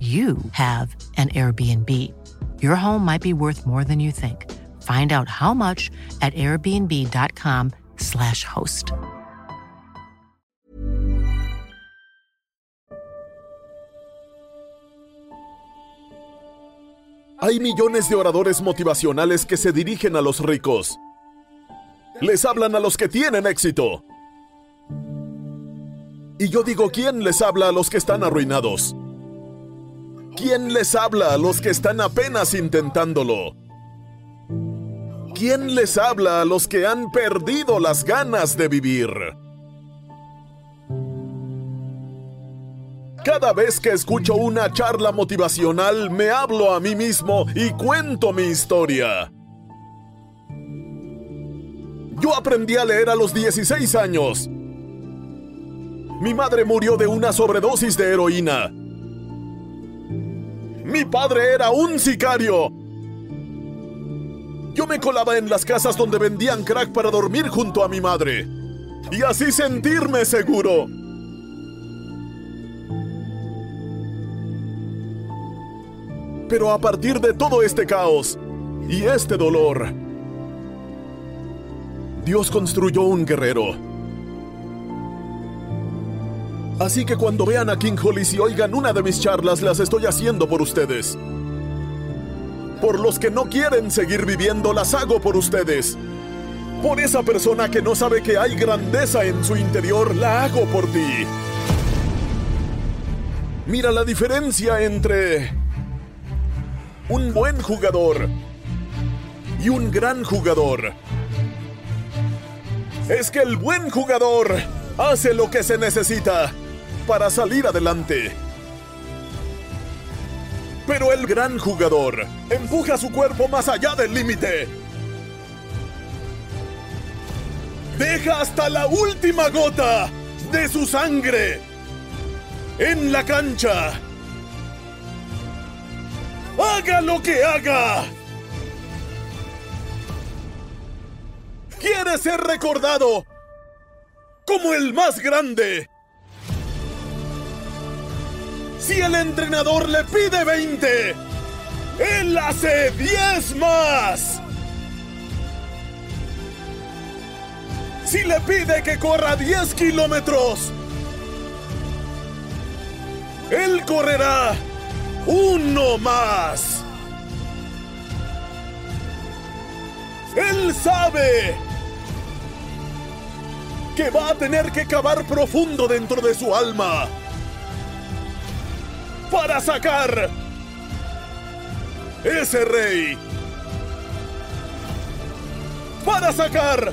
you have an Airbnb. Your home might be worth more than you think. Find out how much at airbnb.com/slash host. Hay millones de oradores motivacionales que se dirigen a los ricos. Les hablan a los que tienen éxito. Y yo digo, ¿quién les habla a los que están arruinados? ¿Quién les habla a los que están apenas intentándolo? ¿Quién les habla a los que han perdido las ganas de vivir? Cada vez que escucho una charla motivacional, me hablo a mí mismo y cuento mi historia. Yo aprendí a leer a los 16 años. Mi madre murió de una sobredosis de heroína. Mi padre era un sicario. Yo me colaba en las casas donde vendían crack para dormir junto a mi madre. Y así sentirme seguro. Pero a partir de todo este caos y este dolor, Dios construyó un guerrero. Así que cuando vean a King Hollis y oigan una de mis charlas, las estoy haciendo por ustedes. Por los que no quieren seguir viviendo, las hago por ustedes. Por esa persona que no sabe que hay grandeza en su interior, la hago por ti. Mira la diferencia entre un buen jugador y un gran jugador. Es que el buen jugador hace lo que se necesita para salir adelante. Pero el gran jugador empuja su cuerpo más allá del límite. Deja hasta la última gota de su sangre en la cancha. Haga lo que haga. Quiere ser recordado como el más grande. Si el entrenador le pide 20, él hace 10 más. Si le pide que corra 10 kilómetros, él correrá uno más. Él sabe que va a tener que cavar profundo dentro de su alma para sacar ese rey. Para sacar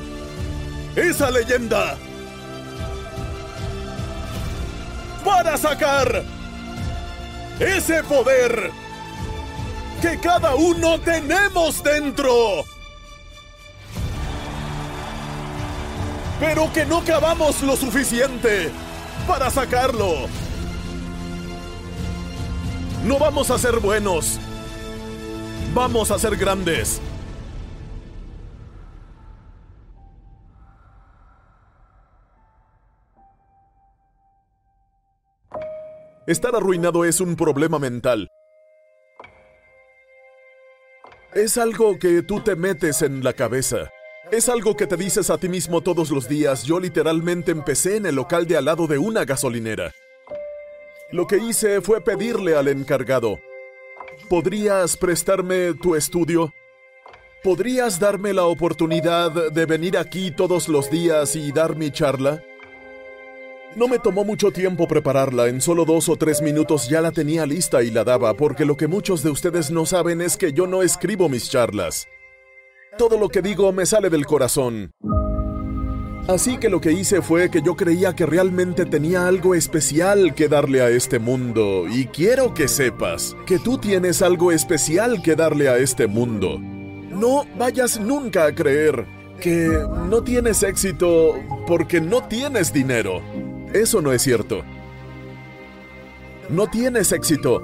esa leyenda. Para sacar ese poder que cada uno tenemos dentro. Pero que no cavamos lo suficiente para sacarlo. No vamos a ser buenos. Vamos a ser grandes. Estar arruinado es un problema mental. Es algo que tú te metes en la cabeza. Es algo que te dices a ti mismo todos los días. Yo literalmente empecé en el local de al lado de una gasolinera. Lo que hice fue pedirle al encargado, ¿podrías prestarme tu estudio? ¿Podrías darme la oportunidad de venir aquí todos los días y dar mi charla? No me tomó mucho tiempo prepararla, en solo dos o tres minutos ya la tenía lista y la daba, porque lo que muchos de ustedes no saben es que yo no escribo mis charlas. Todo lo que digo me sale del corazón. Así que lo que hice fue que yo creía que realmente tenía algo especial que darle a este mundo, y quiero que sepas que tú tienes algo especial que darle a este mundo. No vayas nunca a creer que no tienes éxito porque no tienes dinero. Eso no es cierto. No tienes éxito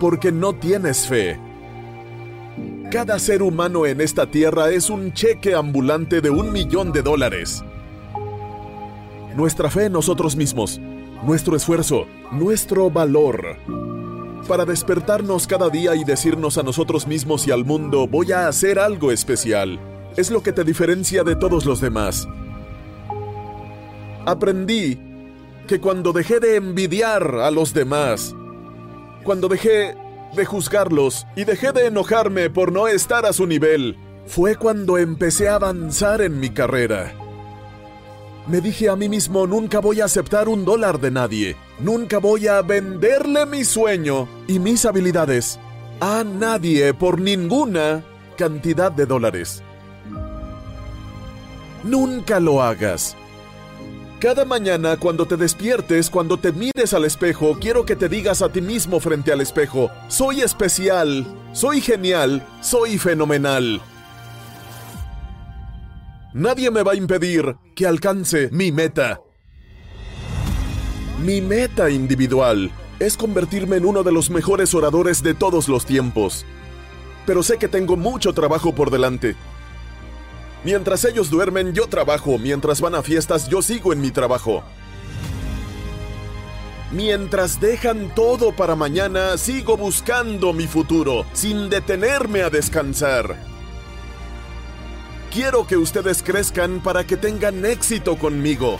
porque no tienes fe. Cada ser humano en esta tierra es un cheque ambulante de un millón de dólares. Nuestra fe en nosotros mismos, nuestro esfuerzo, nuestro valor. Para despertarnos cada día y decirnos a nosotros mismos y al mundo, voy a hacer algo especial. Es lo que te diferencia de todos los demás. Aprendí que cuando dejé de envidiar a los demás, cuando dejé de juzgarlos y dejé de enojarme por no estar a su nivel, fue cuando empecé a avanzar en mi carrera. Me dije a mí mismo, nunca voy a aceptar un dólar de nadie, nunca voy a venderle mi sueño y mis habilidades a nadie por ninguna cantidad de dólares. Nunca lo hagas. Cada mañana cuando te despiertes, cuando te mires al espejo, quiero que te digas a ti mismo frente al espejo, soy especial, soy genial, soy fenomenal. Nadie me va a impedir que alcance mi meta. Mi meta individual es convertirme en uno de los mejores oradores de todos los tiempos. Pero sé que tengo mucho trabajo por delante. Mientras ellos duermen, yo trabajo. Mientras van a fiestas, yo sigo en mi trabajo. Mientras dejan todo para mañana, sigo buscando mi futuro, sin detenerme a descansar. Quiero que ustedes crezcan para que tengan éxito conmigo.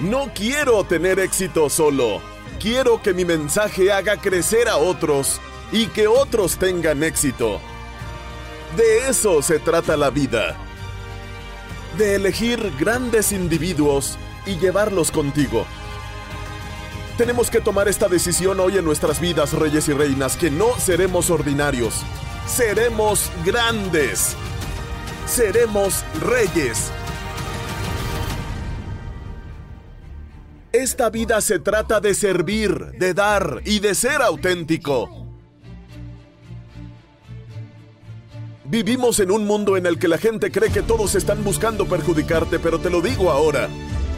No quiero tener éxito solo. Quiero que mi mensaje haga crecer a otros y que otros tengan éxito. De eso se trata la vida. De elegir grandes individuos y llevarlos contigo. Tenemos que tomar esta decisión hoy en nuestras vidas, reyes y reinas, que no seremos ordinarios. Seremos grandes. Seremos reyes. Esta vida se trata de servir, de dar y de ser auténtico. Vivimos en un mundo en el que la gente cree que todos están buscando perjudicarte, pero te lo digo ahora,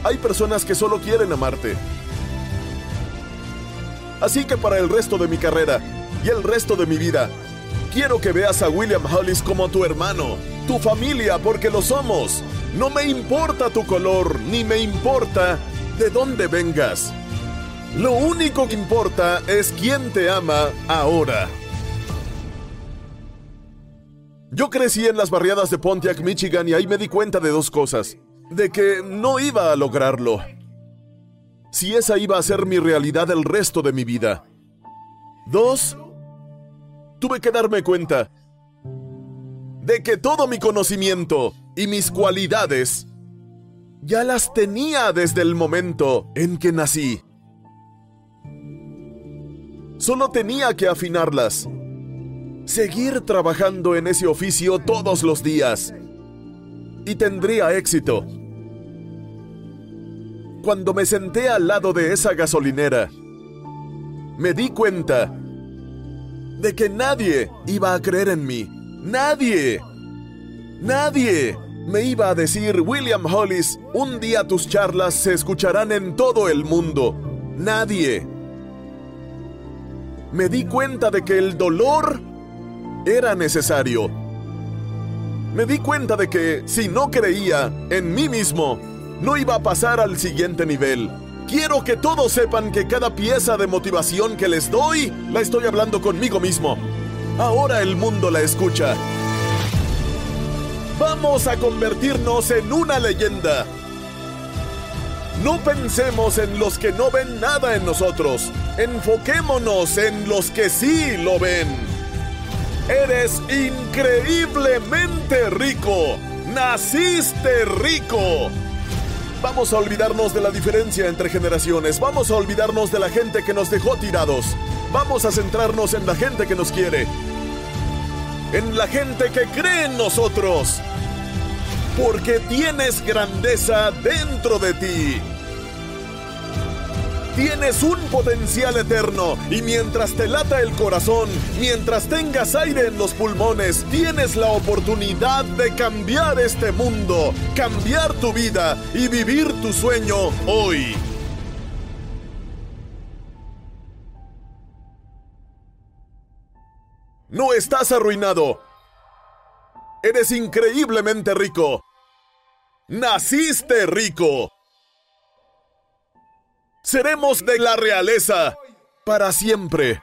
hay personas que solo quieren amarte. Así que para el resto de mi carrera y el resto de mi vida, quiero que veas a William Hollis como tu hermano, tu familia, porque lo somos. No me importa tu color, ni me importa de dónde vengas. Lo único que importa es quién te ama ahora. Yo crecí en las barriadas de Pontiac, Michigan, y ahí me di cuenta de dos cosas. De que no iba a lograrlo. Si esa iba a ser mi realidad el resto de mi vida. Dos, tuve que darme cuenta de que todo mi conocimiento y mis cualidades ya las tenía desde el momento en que nací. Solo tenía que afinarlas seguir trabajando en ese oficio todos los días y tendría éxito. Cuando me senté al lado de esa gasolinera, me di cuenta de que nadie iba a creer en mí. Nadie. Nadie me iba a decir, William Hollis, un día tus charlas se escucharán en todo el mundo. Nadie. Me di cuenta de que el dolor era necesario. Me di cuenta de que si no creía en mí mismo, no iba a pasar al siguiente nivel. Quiero que todos sepan que cada pieza de motivación que les doy, la estoy hablando conmigo mismo. Ahora el mundo la escucha. Vamos a convertirnos en una leyenda. No pensemos en los que no ven nada en nosotros. Enfoquémonos en los que sí lo ven. Eres increíblemente rico. Naciste rico. Vamos a olvidarnos de la diferencia entre generaciones. Vamos a olvidarnos de la gente que nos dejó tirados. Vamos a centrarnos en la gente que nos quiere. En la gente que cree en nosotros porque tienes grandeza dentro de ti. Tienes un potencial eterno y mientras te lata el corazón, mientras tengas aire en los pulmones, tienes la oportunidad de cambiar este mundo, cambiar tu vida y vivir tu sueño hoy. No estás arruinado. Eres increíblemente rico. Naciste rico. Seremos de la realeza para siempre.